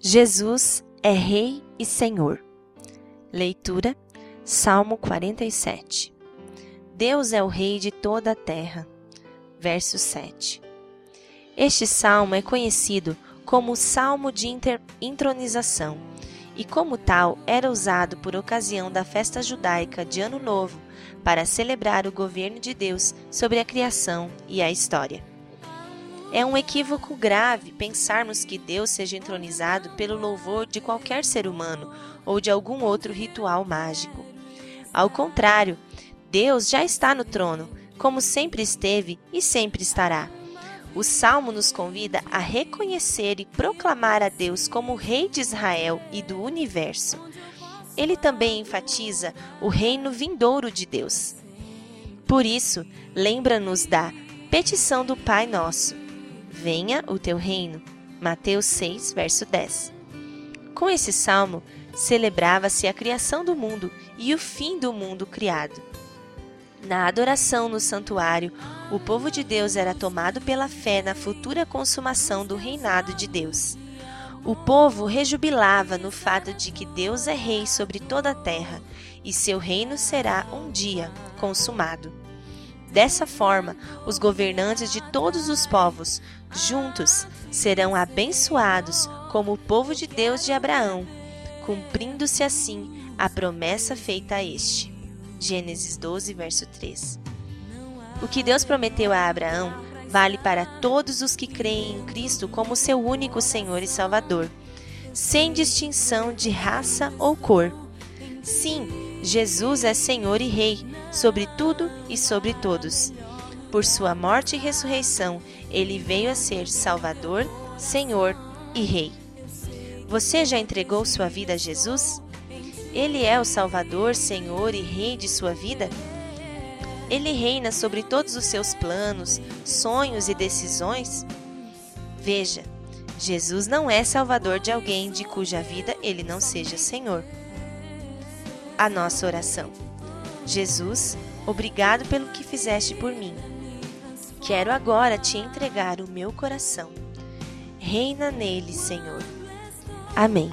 Jesus é Rei e Senhor. Leitura: Salmo 47. Deus é o Rei de toda a terra. Verso 7. Este salmo é conhecido como o Salmo de Intronização e, como tal, era usado por ocasião da festa judaica de Ano Novo para celebrar o governo de Deus sobre a criação e a história. É um equívoco grave pensarmos que Deus seja entronizado pelo louvor de qualquer ser humano ou de algum outro ritual mágico. Ao contrário, Deus já está no trono, como sempre esteve e sempre estará. O salmo nos convida a reconhecer e proclamar a Deus como Rei de Israel e do universo. Ele também enfatiza o reino vindouro de Deus. Por isso, lembra-nos da petição do Pai Nosso Venha o teu reino. Mateus 6, verso 10. Com esse salmo, celebrava-se a criação do mundo e o fim do mundo criado. Na adoração no santuário, o povo de Deus era tomado pela fé na futura consumação do reinado de Deus. O povo rejubilava no fato de que Deus é rei sobre toda a terra e seu reino será um dia consumado. Dessa forma, os governantes de todos os povos, juntos, serão abençoados como o povo de Deus de Abraão, cumprindo-se assim a promessa feita a este. Gênesis 12, verso 3. O que Deus prometeu a Abraão vale para todos os que creem em Cristo como seu único Senhor e Salvador, sem distinção de raça ou cor. Sim, Jesus é Senhor e Rei sobre tudo e sobre todos. Por sua morte e ressurreição, ele veio a ser Salvador, Senhor e Rei. Você já entregou sua vida a Jesus? Ele é o Salvador, Senhor e Rei de sua vida? Ele reina sobre todos os seus planos, sonhos e decisões? Veja, Jesus não é salvador de alguém de cuja vida ele não seja Senhor a nossa oração. Jesus, obrigado pelo que fizeste por mim. Quero agora te entregar o meu coração. Reina nele, Senhor. Amém.